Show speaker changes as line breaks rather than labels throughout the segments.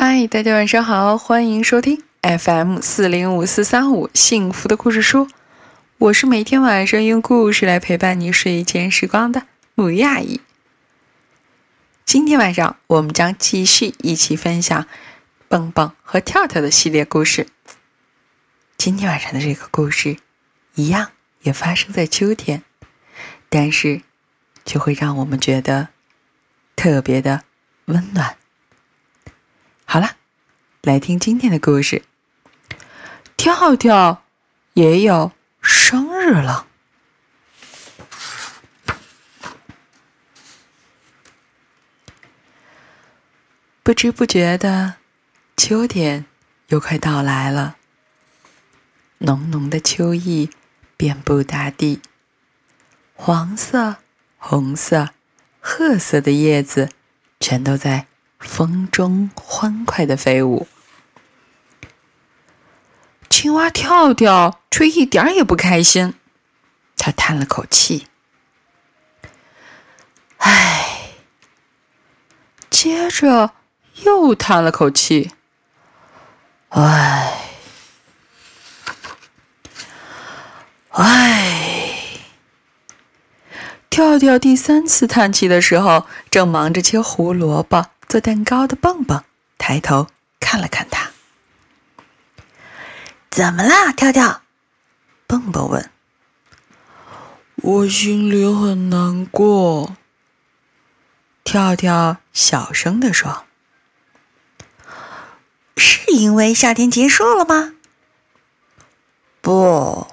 嗨，大家晚上好，欢迎收听 FM 四零五四三五幸福的故事书。我是每天晚上用故事来陪伴你睡前时光的母鱼阿姨。今天晚上我们将继续一起分享蹦蹦和跳跳的系列故事。今天晚上的这个故事，一样也发生在秋天，但是就会让我们觉得特别的温暖。来听今天的故事。跳跳也有生日了。不知不觉的，秋天又快到来了。浓浓的秋意遍布大地，黄色、红色、褐色的叶子全都在。风中欢快的飞舞，青蛙跳跳却一点也不开心。他叹了口气：“唉。”接着又叹了口气：“唉，唉。”跳跳第三次叹气的时候，正忙着切胡萝卜。做蛋糕的蹦蹦抬头看了看他，
怎么啦，跳跳？
蹦蹦问。
我心里很难过。
跳跳小声地说：“
是因为夏天结束了吗？”
不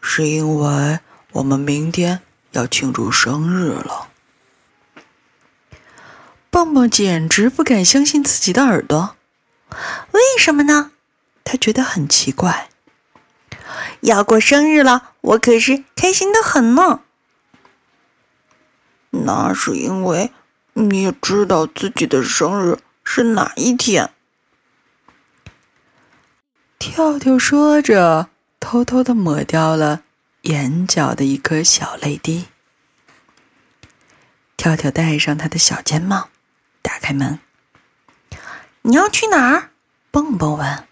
是因为我们明天要庆祝生日了。
蹦蹦简直不敢相信自己的耳朵，
为什么呢？
他觉得很奇怪。
要过生日了，我可是开心的很呢。
那是因为你知道自己的生日是哪一天。
跳跳说着，偷偷的抹掉了眼角的一颗小泪滴。跳跳戴上他的小尖帽。打开门，
你要去哪儿？
蹦蹦问。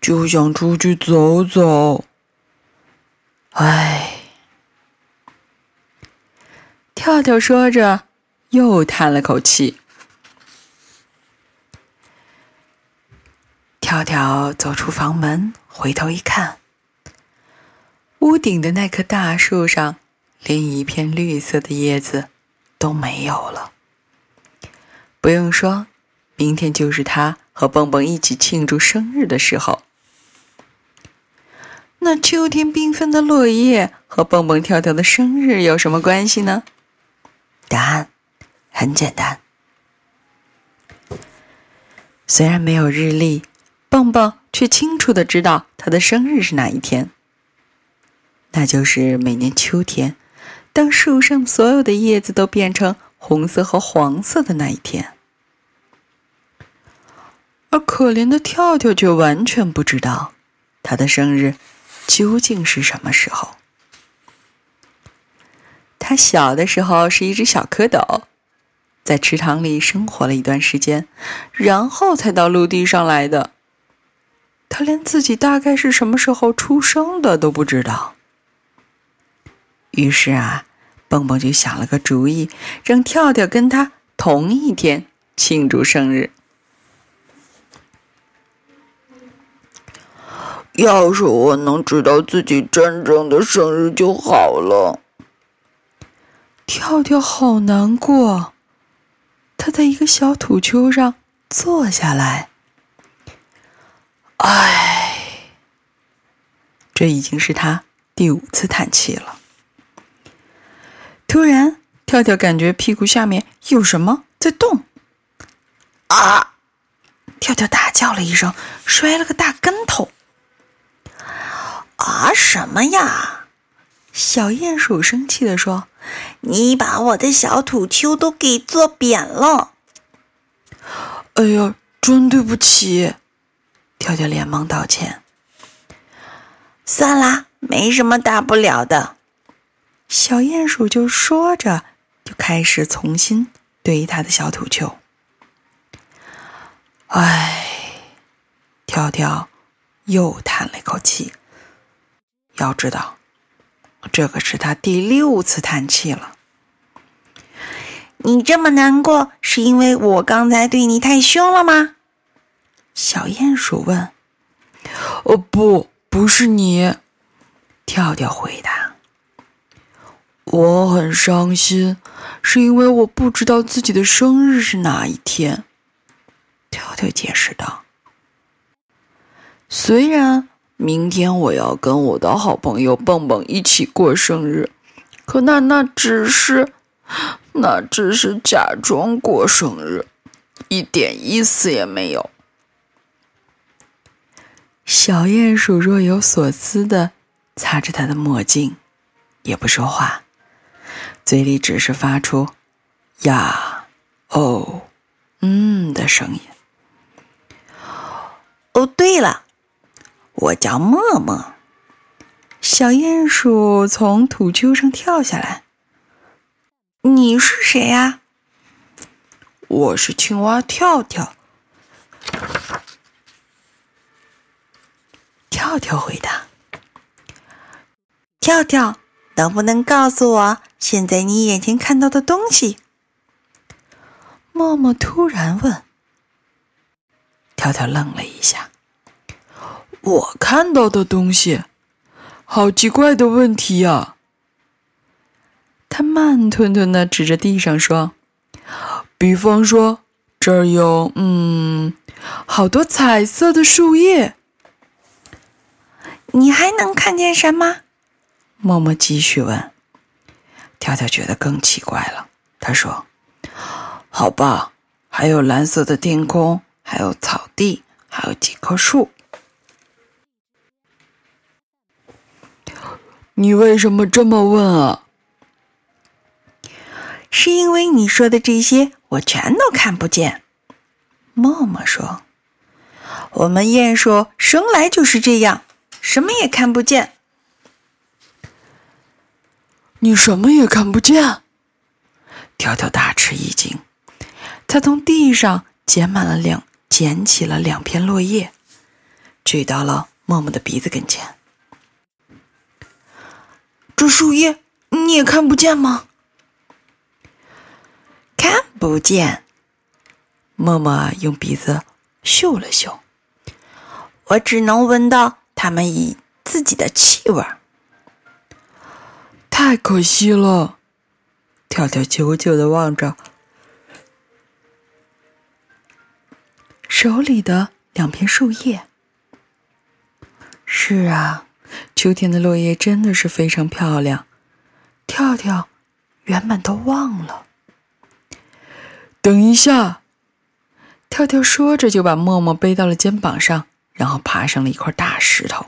就想出去走走。
唉，跳跳说着，又叹了口气。跳跳走出房门，回头一看，屋顶的那棵大树上，连一片绿色的叶子都没有了。不用说，明天就是他和蹦蹦一起庆祝生日的时候。那秋天缤纷的落叶和蹦蹦跳跳的生日有什么关系呢？答案很简单。虽然没有日历，蹦蹦却清楚的知道他的生日是哪一天。那就是每年秋天，当树上所有的叶子都变成。红色和黄色的那一天，而可怜的跳跳却完全不知道他的生日究竟是什么时候。他小的时候是一只小蝌蚪，在池塘里生活了一段时间，然后才到陆地上来的。他连自己大概是什么时候出生的都不知道。于是啊。蹦蹦就想了个主意，让跳跳跟他同一天庆祝生日。
要是我能知道自己真正的生日就好了。
跳跳好难过，他在一个小土丘上坐下来。唉，这已经是他第五次叹气了。突然，跳跳感觉屁股下面有什么在动。
啊！
跳跳大叫了一声，摔了个大跟头。
啊！什么呀？
小鼹鼠生气的说：“
你把我的小土丘都给坐扁了！”
哎呀，真对不起！
跳跳连忙道歉。
算啦，没什么大不了的。
小鼹鼠就说着，就开始重新堆他的小土丘。唉，跳跳又叹了一口气。要知道，这可是他第六次叹气了。
你这么难过，是因为我刚才对你太凶了吗？
小鼹鼠问。“哦，不，不是你。”跳跳回答。“我很伤心，是因为我不知道自己的生日是哪一天。”跳跳解释道：“虽然明天我要跟我的好朋友蹦蹦一起过生日，可那那只是，那只是假装过生日，一点意思也没有。”小鼹鼠若有所思的擦着他的墨镜，也不说话，嘴里只是发出“呀、哦、嗯”的声音。
哦，对了，我叫默默。
小鼹鼠从土丘上跳下来。
你是谁呀？
我是青蛙跳跳。跳跳回答：“
跳跳，能不能告诉我现在你眼前看到的东西？”
默默突然问。跳跳愣了一下。我看到的东西，好奇怪的问题呀！他慢吞吞的指着地上说：“比方说，这儿有……嗯，好多彩色的树叶。
你还能看见什么？”
默默继续问。跳跳觉得更奇怪了。他说：“好吧，还有蓝色的天空。”还有草地，还有几棵树。你为什么这么问啊？
是因为你说的这些我全都看不见。
默默说：“
我们鼹鼠生来就是这样，什么也看不见。”
你什么也看不见？跳跳大吃一惊，他从地上捡满了两。捡起了两片落叶，举到了默默的鼻子跟前。这树叶你也看不见吗？
看不见。
默默用鼻子嗅了嗅，
我只能闻到它们以自己的气味。
太可惜了，跳跳久久的望着。手里的两片树叶。是啊，秋天的落叶真的是非常漂亮。跳跳原本都忘了。等一下，跳跳说着就把默默背到了肩膀上，然后爬上了一块大石头。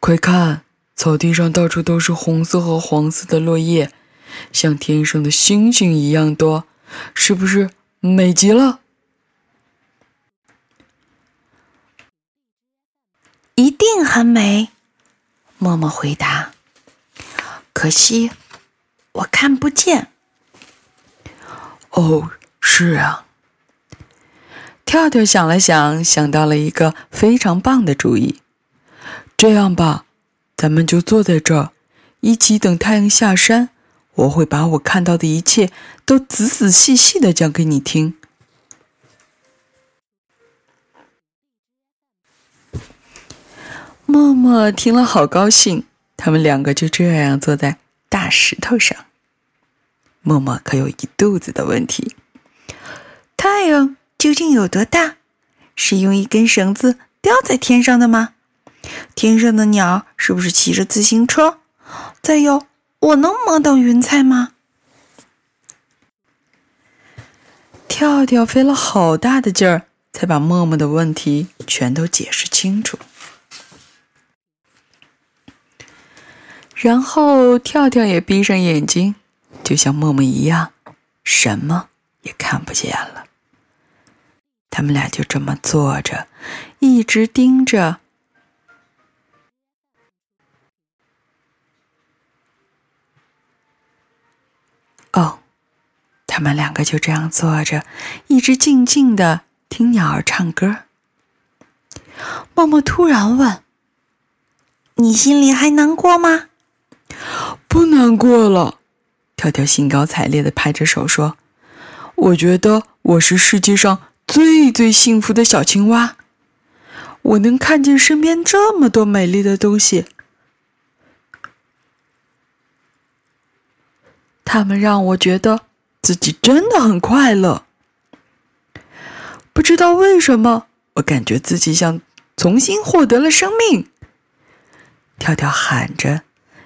快看，草地上到处都是红色和黄色的落叶，像天上的星星一样多，是不是美极了？
一定很美，默默回答。可惜我看不见。
哦，是啊。跳跳想了想，想到了一个非常棒的主意。这样吧，咱们就坐在这儿，一起等太阳下山。我会把我看到的一切都仔仔细细的讲给你听。默默听了，好高兴。他们两个就这样坐在大石头上。默默可有一肚子的问题：
太阳究竟有多大？是用一根绳子吊在天上的吗？天上的鸟是不是骑着自行车？再有，我能摸到云彩吗？
跳跳费了好大的劲儿，才把默默的问题全都解释清楚。然后跳跳也闭上眼睛，就像默默一样，什么也看不见了。他们俩就这么坐着，一直盯着。哦，他们两个就这样坐着，一直静静的
听鸟儿唱歌。默默突然问：“你心里还难过吗？”“
不难过了。”跳跳兴高采烈地拍着手说：“我觉得我是世界上最最幸福的小青蛙。我能看见身边这么多美丽的东西，它们让我觉得自己真的很快乐。不知道为什么，我感觉自己像……”重新获得了生命，跳跳喊着，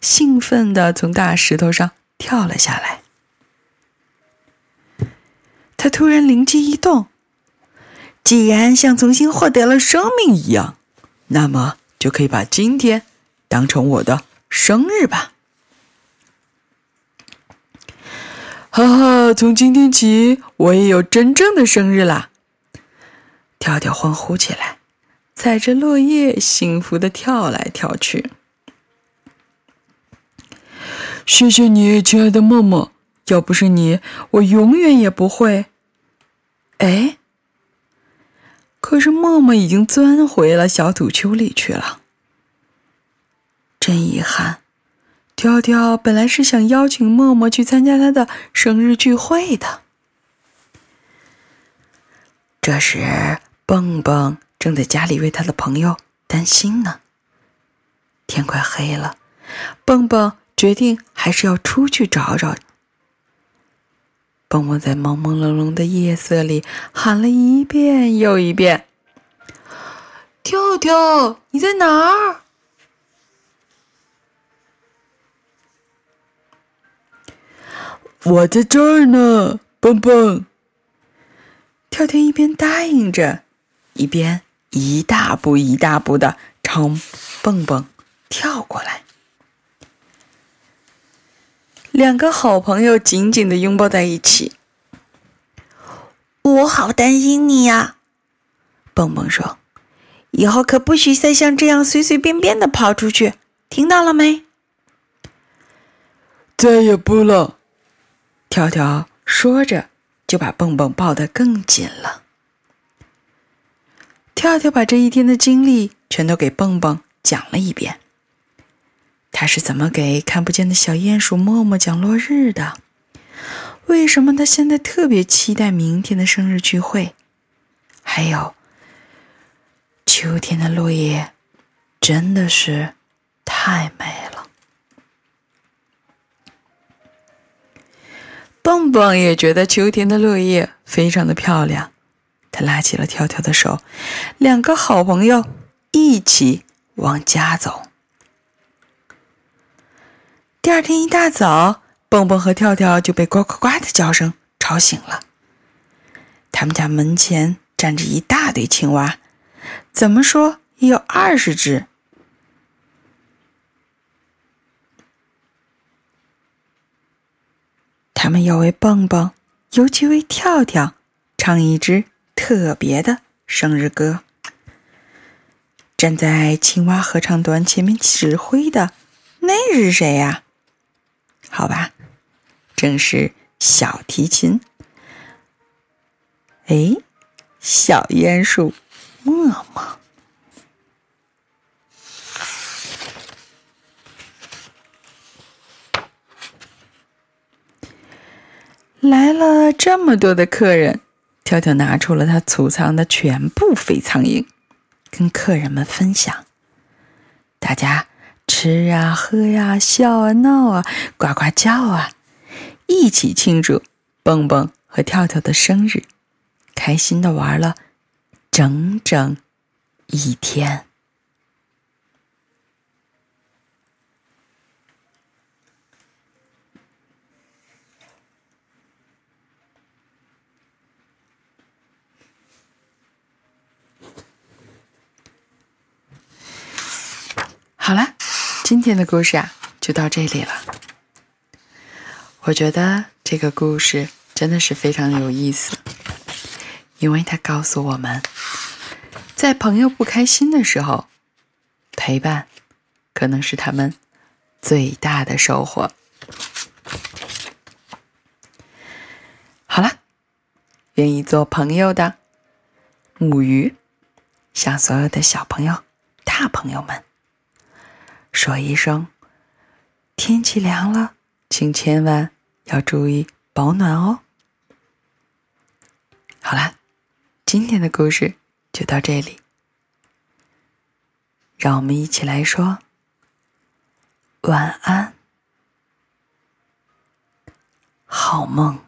兴奋地从大石头上跳了下来。他突然灵机一动，既然像重新获得了生命一样，那么就可以把今天当成我的生日吧！哈哈，从今天起，我也有真正的生日啦！跳跳欢呼起来。踩着落叶，幸福的跳来跳去。谢谢你，亲爱的默默。要不是你，我永远也不会。哎，可是默默已经钻回了小土丘里去了。真遗憾，跳跳本来是想邀请默默去参加他的生日聚会的。这时，蹦蹦。正在家里为他的朋友担心呢。天快黑了，蹦蹦决定还是要出去找找。蹦蹦在朦朦胧胧的夜色里喊了一遍又一遍：“跳跳，你在哪儿？”“我在这儿呢，蹦蹦。”跳跳一边答应着，一边。一大步一大步的朝蹦蹦跳过来，两个好朋友紧紧的拥抱在一起。
我好担心你呀，蹦蹦说：“以后可不许再像这样随随便便的跑出去，听到了没？”
再也不了。跳跳说着，就把蹦蹦抱得更紧了。跳跳把这一天的经历全都给蹦蹦讲了一遍。他是怎么给看不见的小鼹鼠默默讲落日的？为什么他现在特别期待明天的生日聚会？还有，秋天的落叶真的是太美了。蹦蹦也觉得秋天的落叶非常的漂亮。他拉起了跳跳的手，两个好朋友一起往家走。第二天一大早，蹦蹦和跳跳就被呱呱呱的叫声吵醒了。他们家门前站着一大堆青蛙，怎么说也有二十只。他们要为蹦蹦，尤其为跳跳，唱一支。特别的生日歌。站在青蛙合唱团前面指挥的，那是谁呀？好吧，正是小提琴。哎，小鼹鼠默默来了，这么多的客人。跳跳拿出了他储藏的全部飞苍蝇，跟客人们分享。大家吃啊，喝呀，笑啊，闹啊，呱呱叫啊，一起庆祝蹦蹦和跳跳的生日，开心的玩了整整一天。好了，今天的故事啊，就到这里了。我觉得这个故事真的是非常有意思，因为它告诉我们，在朋友不开心的时候，陪伴可能是他们最大的收获。好了，愿意做朋友的，母鱼，向所有的小朋友、大朋友们说一声：天气凉了，请千万要注意保暖哦。好了，今天的故事就到这里，让我们一起来说晚安，好梦。